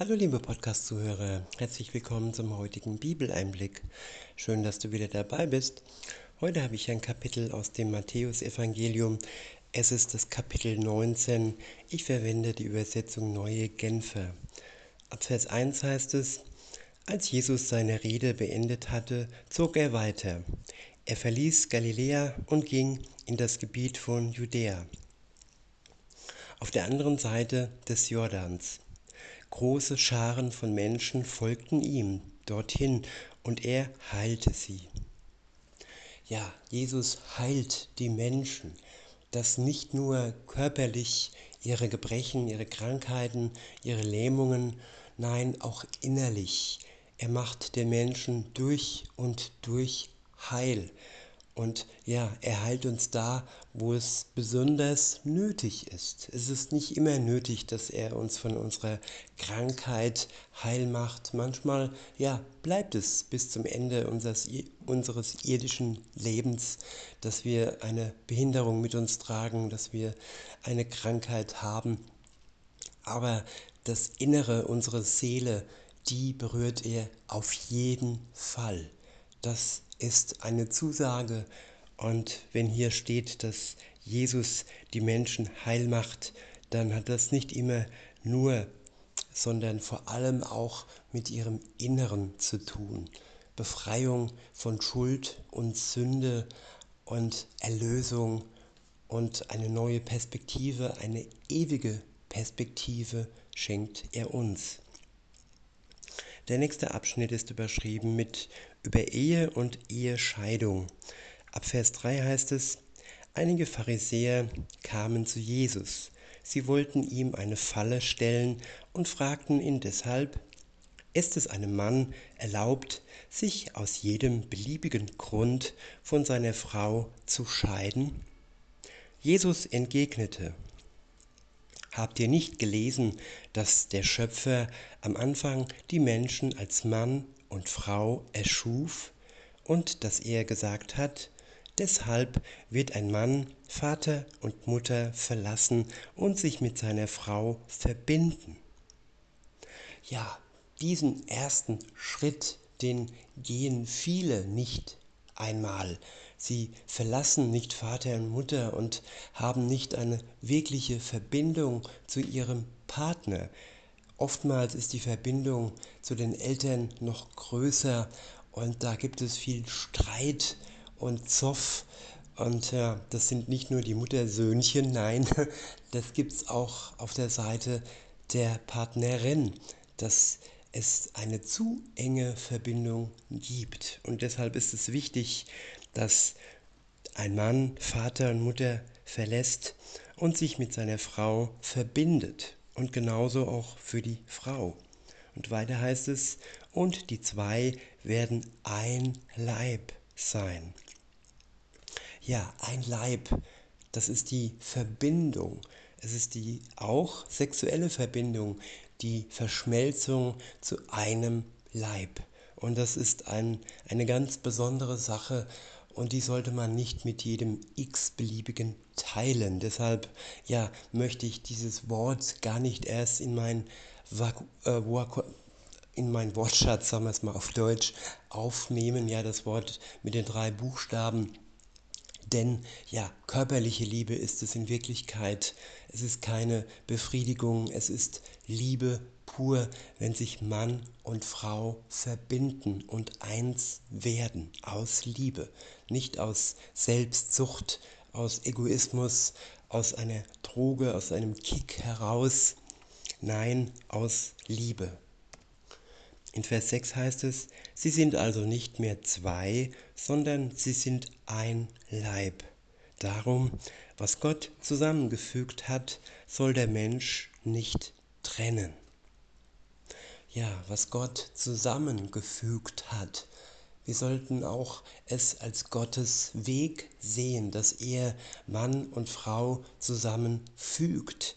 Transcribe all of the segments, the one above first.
Hallo liebe Podcast-Zuhörer, herzlich willkommen zum heutigen Bibeleinblick. Schön, dass du wieder dabei bist. Heute habe ich ein Kapitel aus dem Matthäusevangelium. Es ist das Kapitel 19. Ich verwende die Übersetzung Neue Genfer. Ab Vers 1 heißt es, als Jesus seine Rede beendet hatte, zog er weiter. Er verließ Galiläa und ging in das Gebiet von Judäa. Auf der anderen Seite des Jordans. Große Scharen von Menschen folgten ihm dorthin und er heilte sie. Ja, Jesus heilt die Menschen, dass nicht nur körperlich ihre Gebrechen, ihre Krankheiten, ihre Lähmungen, nein, auch innerlich. Er macht den Menschen durch und durch heil. Und ja, er heilt uns da, wo es besonders nötig ist. Es ist nicht immer nötig, dass er uns von unserer Krankheit heil macht. Manchmal, ja, bleibt es bis zum Ende unseres, unseres irdischen Lebens, dass wir eine Behinderung mit uns tragen, dass wir eine Krankheit haben. Aber das Innere, unsere Seele, die berührt er auf jeden Fall. Das ist eine Zusage. Und wenn hier steht, dass Jesus die Menschen heil macht, dann hat das nicht immer nur, sondern vor allem auch mit ihrem Inneren zu tun. Befreiung von Schuld und Sünde und Erlösung und eine neue Perspektive, eine ewige Perspektive schenkt er uns. Der nächste Abschnitt ist überschrieben mit über Ehe und Ehescheidung. Ab Vers 3 heißt es, einige Pharisäer kamen zu Jesus. Sie wollten ihm eine Falle stellen und fragten ihn deshalb, ist es einem Mann erlaubt, sich aus jedem beliebigen Grund von seiner Frau zu scheiden? Jesus entgegnete, Habt ihr nicht gelesen, dass der Schöpfer am Anfang die Menschen als Mann und Frau erschuf und dass er gesagt hat, deshalb wird ein Mann Vater und Mutter verlassen und sich mit seiner Frau verbinden. Ja, diesen ersten Schritt, den gehen viele nicht einmal. Sie verlassen nicht Vater und Mutter und haben nicht eine wirkliche Verbindung zu ihrem Partner. Oftmals ist die Verbindung zu den Eltern noch größer und da gibt es viel Streit und Zoff. Und ja, das sind nicht nur die Muttersöhnchen, nein, das gibt es auch auf der Seite der Partnerin, dass es eine zu enge Verbindung gibt. Und deshalb ist es wichtig, dass ein Mann Vater und Mutter verlässt und sich mit seiner Frau verbindet und genauso auch für die Frau. Und weiter heißt es, und die zwei werden ein Leib sein. Ja, ein Leib, das ist die Verbindung. Es ist die auch sexuelle Verbindung, die Verschmelzung zu einem Leib. Und das ist ein, eine ganz besondere Sache und die sollte man nicht mit jedem x-beliebigen teilen. Deshalb ja, möchte ich dieses Wort gar nicht erst in mein, äh, in mein Wortschatz, sagen wir es mal auf Deutsch, aufnehmen. Ja, das Wort mit den drei Buchstaben. Denn ja, körperliche Liebe ist es in Wirklichkeit. Es ist keine Befriedigung, es ist Liebe pur, wenn sich Mann und Frau verbinden und eins werden aus Liebe, nicht aus Selbstsucht, aus Egoismus, aus einer Droge, aus einem Kick heraus, nein, aus Liebe. In Vers 6 heißt es, sie sind also nicht mehr zwei, sondern sie sind ein Leib. Darum, was Gott zusammengefügt hat, soll der Mensch nicht trennen ja, was Gott zusammengefügt hat. Wir sollten auch es als Gottes Weg sehen, dass er Mann und Frau zusammenfügt.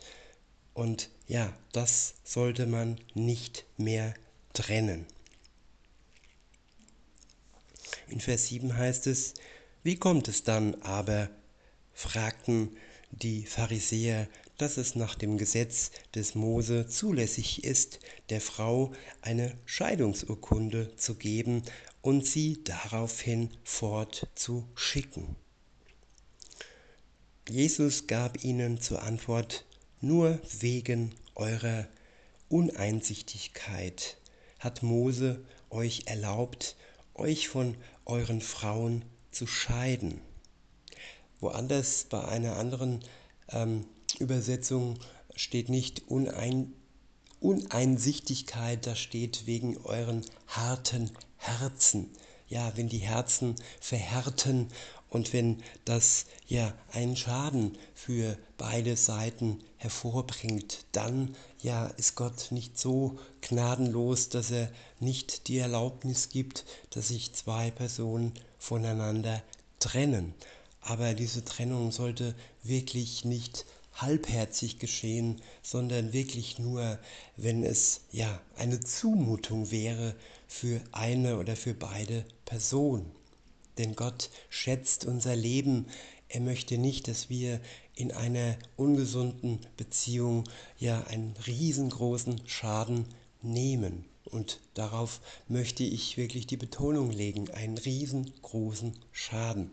Und ja, das sollte man nicht mehr trennen. In Vers 7 heißt es, wie kommt es dann aber, fragten die Pharisäer, dass es nach dem Gesetz des Mose zulässig ist, der Frau eine Scheidungsurkunde zu geben und sie daraufhin fortzuschicken. Jesus gab ihnen zur Antwort, nur wegen eurer Uneinsichtigkeit hat Mose euch erlaubt, euch von euren Frauen zu scheiden. Woanders bei einer anderen ähm, Übersetzung steht nicht Unein, Uneinsichtigkeit, da steht wegen euren harten Herzen. Ja, wenn die Herzen verhärten und wenn das ja einen Schaden für beide Seiten hervorbringt, dann ja ist Gott nicht so gnadenlos, dass er nicht die Erlaubnis gibt, dass sich zwei Personen voneinander trennen. Aber diese Trennung sollte wirklich nicht halbherzig geschehen, sondern wirklich nur, wenn es ja eine Zumutung wäre für eine oder für beide Personen. Denn Gott schätzt unser Leben. Er möchte nicht, dass wir in einer ungesunden Beziehung ja einen riesengroßen Schaden nehmen. Und darauf möchte ich wirklich die Betonung legen, einen riesengroßen Schaden.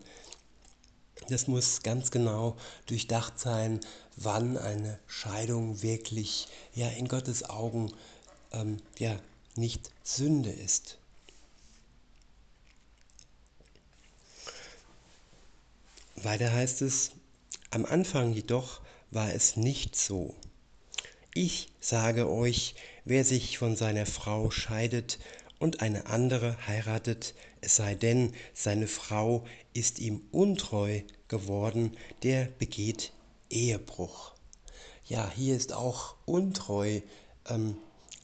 Das muss ganz genau durchdacht sein, wann eine Scheidung wirklich ja in Gottes Augen ähm, ja nicht Sünde ist. Weiter heißt es, am Anfang jedoch war es nicht so. Ich sage euch, wer sich von seiner Frau scheidet und eine andere heiratet, es sei denn, seine Frau ist ihm untreu geworden, der begeht Ehebruch. Ja, hier ist auch untreu ähm,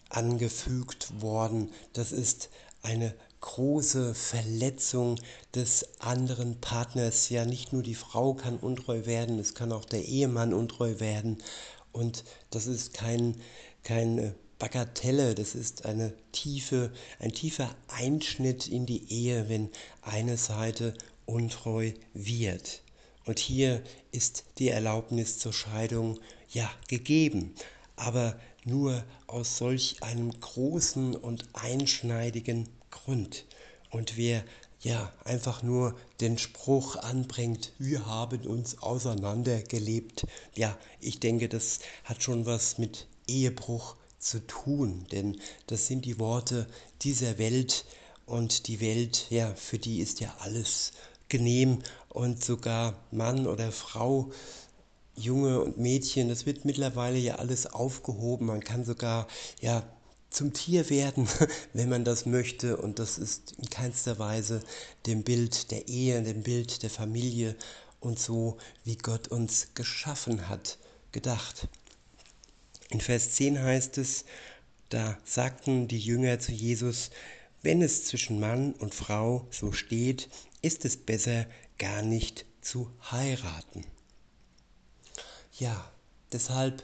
angefügt worden. Das ist eine große Verletzung des anderen Partners. Ja, nicht nur die Frau kann untreu werden, es kann auch der Ehemann untreu werden. Und das ist kein, keine Bagatelle, das ist eine tiefe, ein tiefer Einschnitt in die Ehe, wenn eine Seite untreu wird. Und hier ist die Erlaubnis zur Scheidung ja gegeben, aber nur aus solch einem großen und einschneidigen Grund. Und wer ja einfach nur den Spruch anbringt, wir haben uns auseinandergelebt, ja, ich denke, das hat schon was mit Ehebruch zu tun, denn das sind die Worte dieser Welt und die Welt, ja, für die ist ja alles genehm und sogar Mann oder Frau Junge und Mädchen, das wird mittlerweile ja alles aufgehoben. Man kann sogar ja zum Tier werden, wenn man das möchte. Und das ist in keinster Weise dem Bild der Ehe, dem Bild der Familie und so, wie Gott uns geschaffen hat, gedacht. In Vers 10 heißt es, da sagten die Jünger zu Jesus, wenn es zwischen Mann und Frau so steht, ist es besser, gar nicht zu heiraten. Ja, deshalb,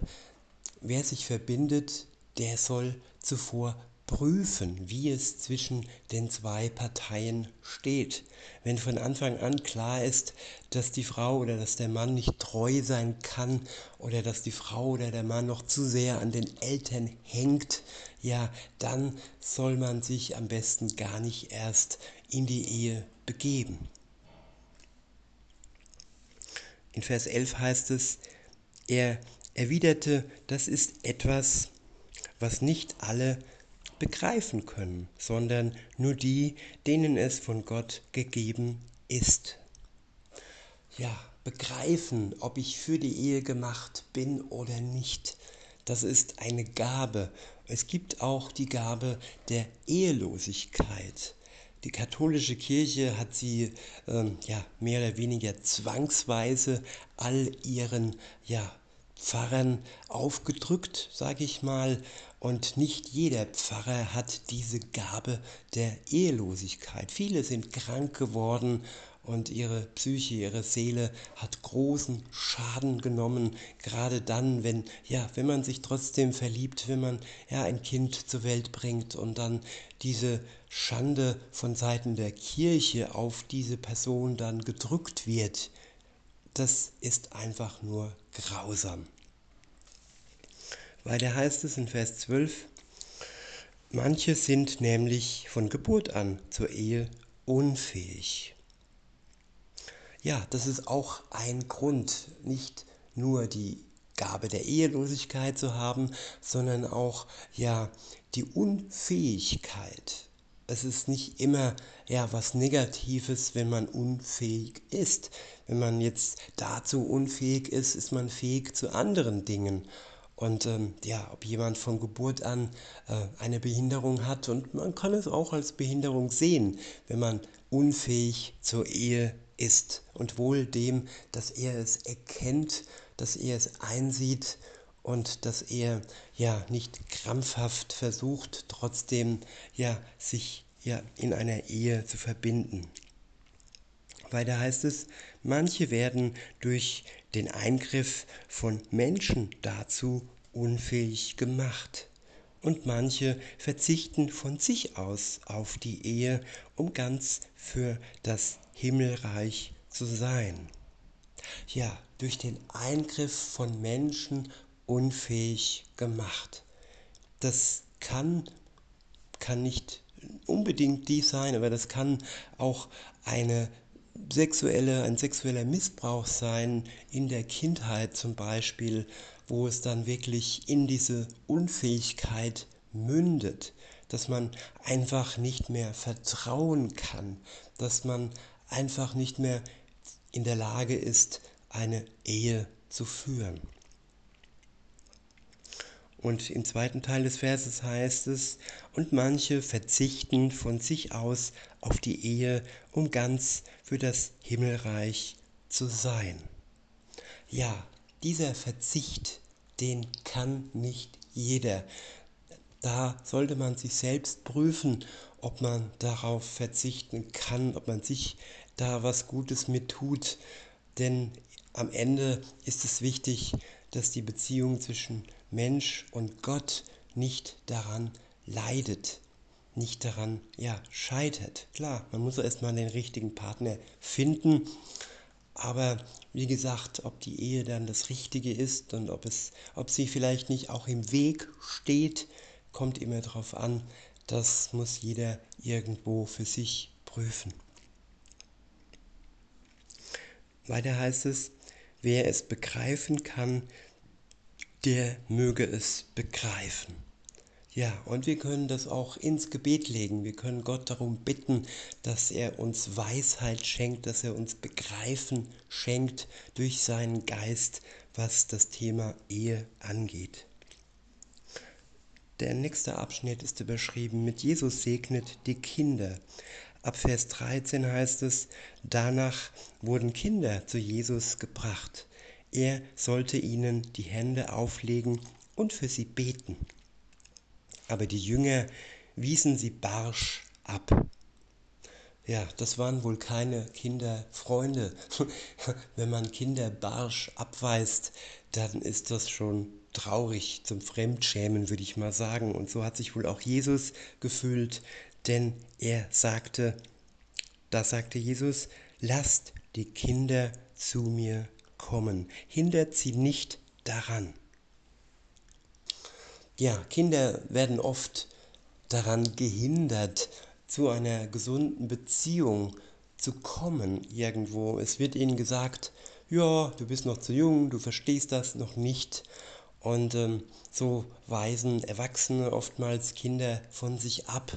wer sich verbindet, der soll zuvor prüfen, wie es zwischen den zwei Parteien steht. Wenn von Anfang an klar ist, dass die Frau oder dass der Mann nicht treu sein kann oder dass die Frau oder der Mann noch zu sehr an den Eltern hängt, ja, dann soll man sich am besten gar nicht erst in die Ehe begeben. In Vers 11 heißt es, er erwiderte, das ist etwas, was nicht alle begreifen können, sondern nur die, denen es von Gott gegeben ist. Ja, begreifen, ob ich für die Ehe gemacht bin oder nicht, das ist eine Gabe. Es gibt auch die Gabe der Ehelosigkeit. Die katholische Kirche hat sie ähm, ja, mehr oder weniger zwangsweise all ihren ja, Pfarrern aufgedrückt, sage ich mal. Und nicht jeder Pfarrer hat diese Gabe der Ehelosigkeit. Viele sind krank geworden und ihre Psyche, ihre Seele hat großen Schaden genommen, gerade dann, wenn ja, wenn man sich trotzdem verliebt, wenn man ja ein Kind zur Welt bringt und dann diese Schande von Seiten der Kirche auf diese Person dann gedrückt wird, das ist einfach nur grausam. Weil da heißt es in Vers 12, manche sind nämlich von Geburt an zur Ehe unfähig. Ja, das ist auch ein Grund, nicht nur die Gabe der Ehelosigkeit zu haben, sondern auch ja die Unfähigkeit. Es ist nicht immer ja was Negatives, wenn man unfähig ist. Wenn man jetzt dazu unfähig ist, ist man fähig zu anderen Dingen. Und ähm, ja, ob jemand von Geburt an äh, eine Behinderung hat und man kann es auch als Behinderung sehen, wenn man unfähig zur Ehe ist und wohl dem, dass er es erkennt, dass er es einsieht und dass er ja nicht krampfhaft versucht, trotzdem ja sich ja in einer Ehe zu verbinden. Weiter heißt es, manche werden durch den Eingriff von Menschen dazu unfähig gemacht und manche verzichten von sich aus auf die Ehe, um ganz für das Himmelreich zu sein. Ja, durch den Eingriff von Menschen unfähig gemacht. Das kann, kann nicht unbedingt die sein, aber das kann auch eine sexuelle, ein sexueller Missbrauch sein in der Kindheit zum Beispiel, wo es dann wirklich in diese Unfähigkeit mündet, dass man einfach nicht mehr vertrauen kann, dass man einfach nicht mehr in der Lage ist, eine Ehe zu führen. Und im zweiten Teil des Verses heißt es, und manche verzichten von sich aus auf die Ehe, um ganz für das Himmelreich zu sein. Ja, dieser Verzicht, den kann nicht jeder. Da sollte man sich selbst prüfen, ob man darauf verzichten kann, ob man sich da was Gutes mit tut. Denn am Ende ist es wichtig, dass die Beziehung zwischen Mensch und Gott nicht daran leidet, nicht daran ja, scheitert. Klar, man muss erstmal den richtigen Partner finden, aber wie gesagt, ob die Ehe dann das Richtige ist und ob, es, ob sie vielleicht nicht auch im Weg steht, kommt immer darauf an. Das muss jeder irgendwo für sich prüfen. Weiter heißt es, wer es begreifen kann, der möge es begreifen. Ja, und wir können das auch ins Gebet legen. Wir können Gott darum bitten, dass er uns Weisheit schenkt, dass er uns Begreifen schenkt durch seinen Geist, was das Thema Ehe angeht. Der nächste Abschnitt ist überschrieben mit Jesus segnet die Kinder. Ab Vers 13 heißt es, danach wurden Kinder zu Jesus gebracht. Er sollte ihnen die Hände auflegen und für sie beten. Aber die Jünger wiesen sie barsch ab. Ja, das waren wohl keine Kinderfreunde. Wenn man Kinder barsch abweist, dann ist das schon traurig zum Fremdschämen, würde ich mal sagen. Und so hat sich wohl auch Jesus gefühlt, denn er sagte, da sagte Jesus, lasst die Kinder zu mir kommen, hindert sie nicht daran. Ja, Kinder werden oft daran gehindert, zu einer gesunden Beziehung zu kommen irgendwo. Es wird ihnen gesagt, ja, du bist noch zu jung, du verstehst das noch nicht. Und ähm, so weisen Erwachsene oftmals Kinder von sich ab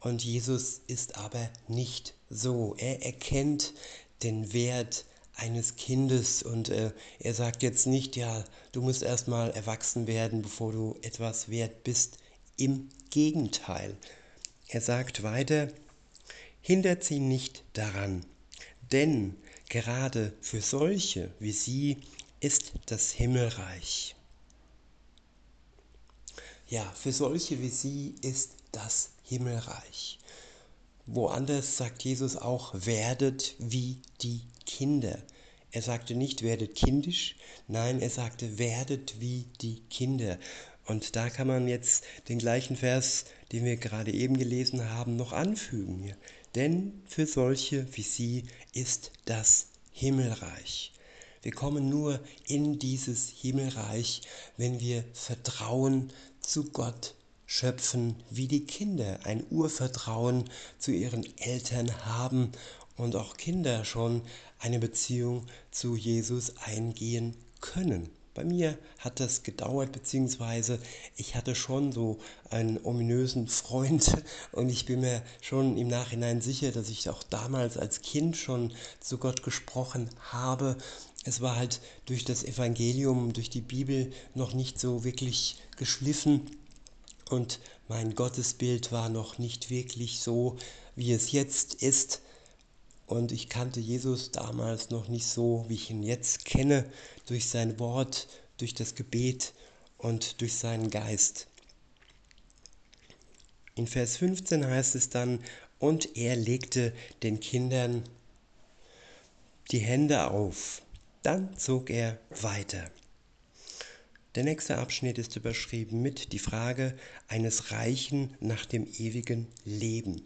und Jesus ist aber nicht so. Er erkennt den Wert eines Kindes und äh, er sagt jetzt nicht, ja, du musst erstmal erwachsen werden, bevor du etwas wert bist. Im Gegenteil. Er sagt weiter, hindert sie nicht daran, denn gerade für solche wie sie ist das Himmelreich. Ja, für solche wie sie ist das Himmelreich. Woanders sagt Jesus auch, werdet wie die Kinder. Er sagte nicht, werdet kindisch, nein, er sagte, werdet wie die Kinder. Und da kann man jetzt den gleichen Vers, den wir gerade eben gelesen haben, noch anfügen. Denn für solche wie sie ist das Himmelreich. Wir kommen nur in dieses Himmelreich, wenn wir Vertrauen zu Gott schöpfen, wie die Kinder ein Urvertrauen zu ihren Eltern haben und auch Kinder schon eine Beziehung zu Jesus eingehen können. Bei mir hat das gedauert, beziehungsweise ich hatte schon so einen ominösen Freund und ich bin mir schon im Nachhinein sicher, dass ich auch damals als Kind schon zu Gott gesprochen habe. Es war halt durch das Evangelium, durch die Bibel noch nicht so wirklich geschliffen und mein Gottesbild war noch nicht wirklich so, wie es jetzt ist. Und ich kannte Jesus damals noch nicht so, wie ich ihn jetzt kenne, durch sein Wort, durch das Gebet und durch seinen Geist. In Vers 15 heißt es dann, und er legte den Kindern die Hände auf. Dann zog er weiter. Der nächste Abschnitt ist überschrieben mit die Frage eines Reichen nach dem ewigen Leben.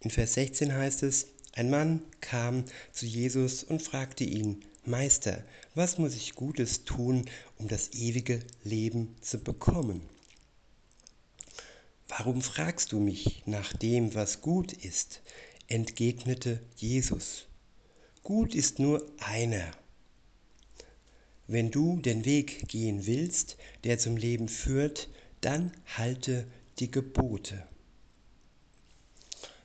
In Vers 16 heißt es, ein Mann kam zu Jesus und fragte ihn, Meister, was muss ich Gutes tun, um das ewige Leben zu bekommen? Warum fragst du mich nach dem, was gut ist? entgegnete Jesus. Gut ist nur einer. Wenn du den Weg gehen willst, der zum Leben führt, dann halte die Gebote.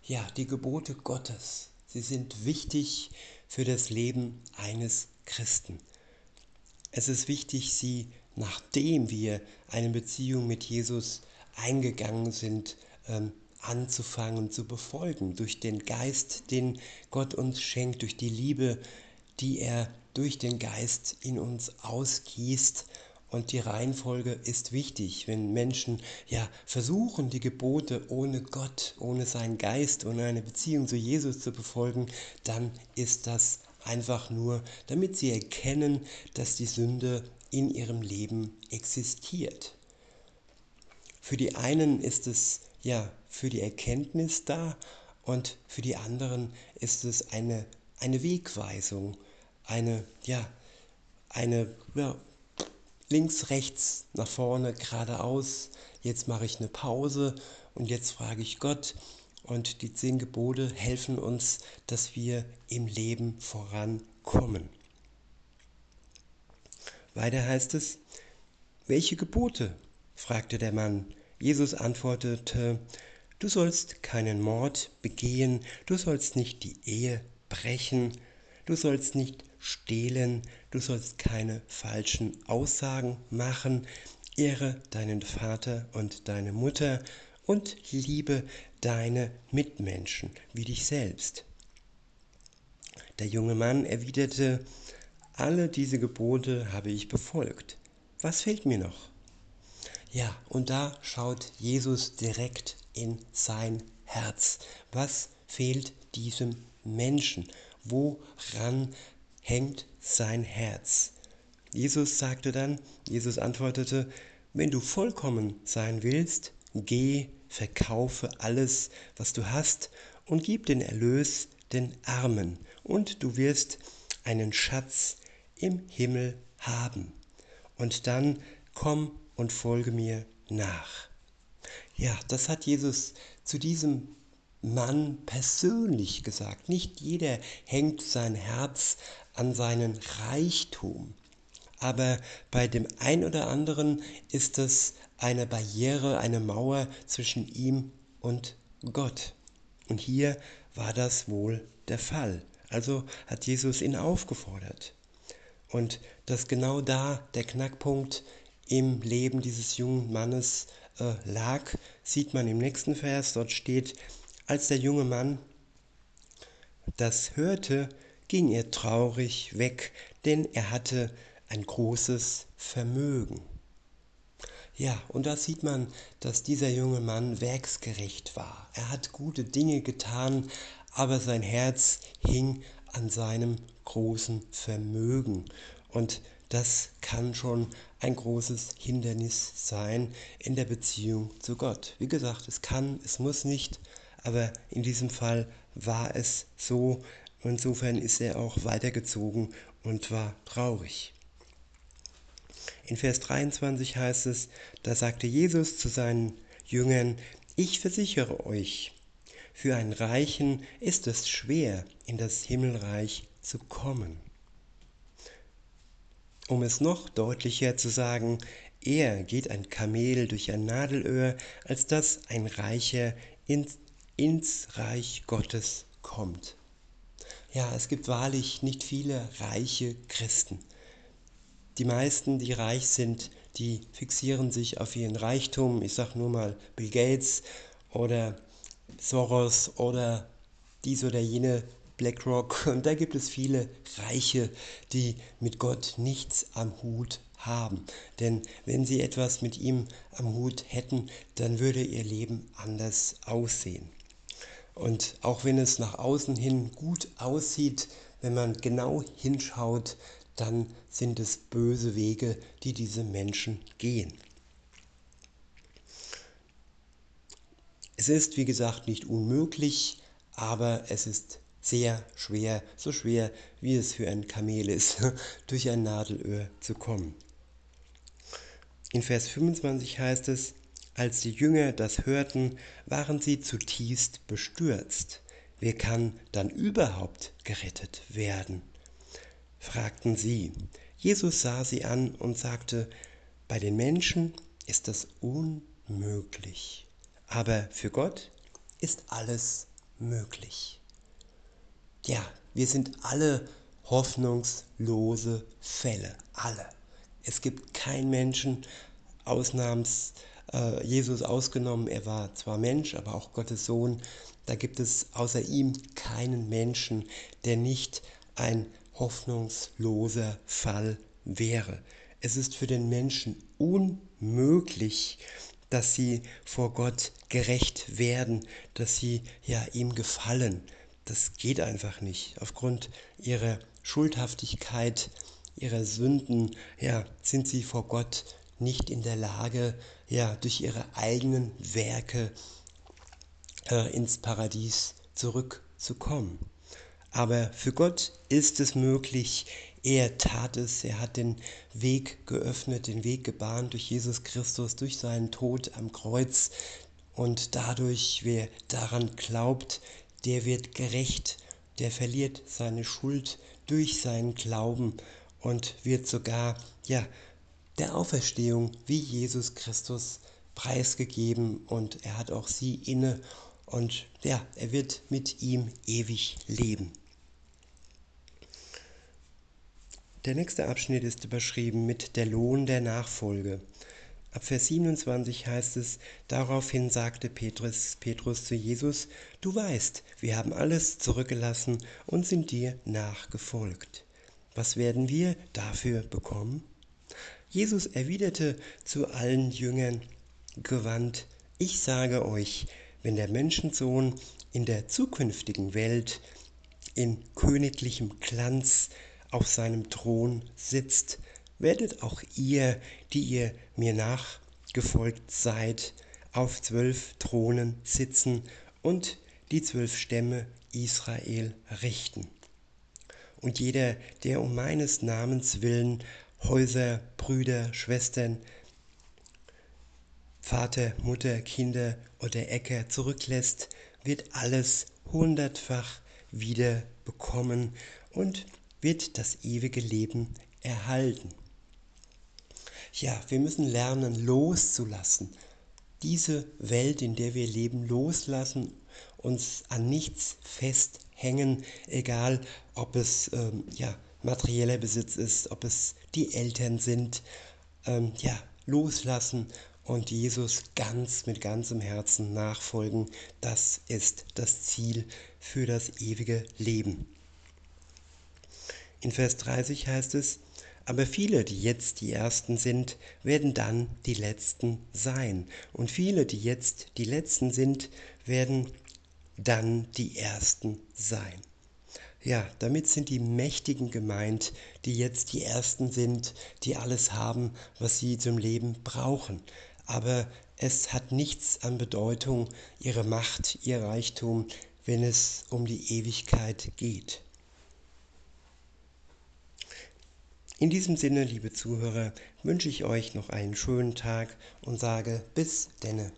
Ja, die Gebote Gottes Sie sind wichtig für das Leben eines Christen. Es ist wichtig, sie, nachdem wir eine Beziehung mit Jesus eingegangen sind, ähm, anzufangen zu befolgen, durch den Geist, den Gott uns schenkt, durch die Liebe, die er durch den Geist in uns ausgießt und die Reihenfolge ist wichtig. Wenn Menschen ja versuchen, die Gebote ohne Gott, ohne seinen Geist, ohne eine Beziehung zu Jesus zu befolgen, dann ist das einfach nur, damit sie erkennen, dass die Sünde in ihrem Leben existiert. Für die einen ist es ja für die Erkenntnis da und für die anderen ist es eine, eine Wegweisung, eine, ja, eine ja, links, rechts, nach vorne, geradeaus. Jetzt mache ich eine Pause und jetzt frage ich Gott. Und die zehn Gebote helfen uns, dass wir im Leben vorankommen. Weiter heißt es, welche Gebote? fragte der Mann. Jesus antwortete, du sollst keinen Mord begehen, du sollst nicht die Ehe brechen, du sollst nicht stehlen, du sollst keine falschen Aussagen machen, ehre deinen Vater und deine Mutter und liebe deine Mitmenschen wie dich selbst. Der junge Mann erwiderte, alle diese Gebote habe ich befolgt. Was fehlt mir noch? Ja, und da schaut Jesus direkt in sein Herz. Was fehlt diesem Menschen? Woran hängt sein Herz. Jesus sagte dann, Jesus antwortete, wenn du vollkommen sein willst, geh, verkaufe alles, was du hast und gib den Erlös den Armen und du wirst einen Schatz im Himmel haben. Und dann komm und folge mir nach. Ja, das hat Jesus zu diesem Mann persönlich gesagt. Nicht jeder hängt sein Herz an seinen Reichtum. Aber bei dem ein oder anderen ist es eine Barriere, eine Mauer zwischen ihm und Gott. Und hier war das wohl der Fall. Also hat Jesus ihn aufgefordert. Und dass genau da der Knackpunkt im Leben dieses jungen Mannes äh, lag, sieht man im nächsten Vers. Dort steht, als der junge Mann das hörte, ging er traurig weg, denn er hatte ein großes Vermögen. Ja, und da sieht man, dass dieser junge Mann werksgerecht war. Er hat gute Dinge getan, aber sein Herz hing an seinem großen Vermögen. Und das kann schon ein großes Hindernis sein in der Beziehung zu Gott. Wie gesagt, es kann, es muss nicht, aber in diesem Fall war es so, Insofern ist er auch weitergezogen und war traurig. In Vers 23 heißt es, da sagte Jesus zu seinen Jüngern, ich versichere euch, für einen Reichen ist es schwer, in das Himmelreich zu kommen. Um es noch deutlicher zu sagen, eher geht ein Kamel durch ein Nadelöhr, als dass ein Reicher ins, ins Reich Gottes kommt. Ja, es gibt wahrlich nicht viele reiche Christen. Die meisten, die reich sind, die fixieren sich auf ihren Reichtum. Ich sage nur mal Bill Gates oder Soros oder dies oder jene BlackRock. Und da gibt es viele Reiche, die mit Gott nichts am Hut haben. Denn wenn sie etwas mit ihm am Hut hätten, dann würde ihr Leben anders aussehen. Und auch wenn es nach außen hin gut aussieht, wenn man genau hinschaut, dann sind es böse Wege, die diese Menschen gehen. Es ist, wie gesagt, nicht unmöglich, aber es ist sehr schwer, so schwer, wie es für ein Kamel ist, durch ein Nadelöhr zu kommen. In Vers 25 heißt es, als die Jünger das hörten, waren sie zutiefst bestürzt. Wer kann dann überhaupt gerettet werden? fragten sie. Jesus sah sie an und sagte, bei den Menschen ist das unmöglich, aber für Gott ist alles möglich. Ja, wir sind alle hoffnungslose Fälle, alle. Es gibt keinen Menschen, Ausnahms, äh, Jesus ausgenommen, er war zwar Mensch, aber auch Gottes Sohn, da gibt es außer ihm keinen Menschen, der nicht ein hoffnungsloser Fall wäre. Es ist für den Menschen unmöglich, dass sie vor Gott gerecht werden, dass sie ja ihm gefallen. Das geht einfach nicht. Aufgrund ihrer Schuldhaftigkeit, ihrer Sünden, ja, sind sie vor Gott nicht in der Lage, ja, durch ihre eigenen Werke äh, ins Paradies zurückzukommen. Aber für Gott ist es möglich. Er tat es. Er hat den Weg geöffnet, den Weg gebahnt durch Jesus Christus, durch seinen Tod am Kreuz. Und dadurch, wer daran glaubt, der wird gerecht, der verliert seine Schuld durch seinen Glauben und wird sogar, ja, der Auferstehung wie Jesus Christus preisgegeben und er hat auch sie inne und ja, er wird mit ihm ewig leben. Der nächste Abschnitt ist überschrieben mit der Lohn der Nachfolge. Ab Vers 27 heißt es, daraufhin sagte Petrus, Petrus zu Jesus, du weißt, wir haben alles zurückgelassen und sind dir nachgefolgt. Was werden wir dafür bekommen? Jesus erwiderte zu allen Jüngern gewandt, ich sage euch, wenn der Menschensohn in der zukünftigen Welt in königlichem Glanz auf seinem Thron sitzt, werdet auch ihr, die ihr mir nachgefolgt seid, auf zwölf Thronen sitzen und die zwölf Stämme Israel richten. Und jeder, der um meines Namens willen Häuser, Brüder, Schwestern, Vater, Mutter, Kinder oder Äcker zurücklässt, wird alles hundertfach wieder bekommen und wird das ewige Leben erhalten. Ja, wir müssen lernen loszulassen. Diese Welt, in der wir leben, loslassen, uns an nichts festhängen, egal ob es ähm, ja, materieller Besitz ist, ob es die Eltern sind. Ähm, ja, loslassen und Jesus ganz mit ganzem Herzen nachfolgen, das ist das Ziel für das ewige Leben. In Vers 30 heißt es, aber viele, die jetzt die Ersten sind, werden dann die Letzten sein. Und viele, die jetzt die Letzten sind, werden dann die Ersten sein. Ja, damit sind die Mächtigen gemeint, die jetzt die Ersten sind, die alles haben, was sie zum Leben brauchen. Aber es hat nichts an Bedeutung, ihre Macht, ihr Reichtum, wenn es um die Ewigkeit geht. In diesem Sinne, liebe Zuhörer, wünsche ich euch noch einen schönen Tag und sage bis denne.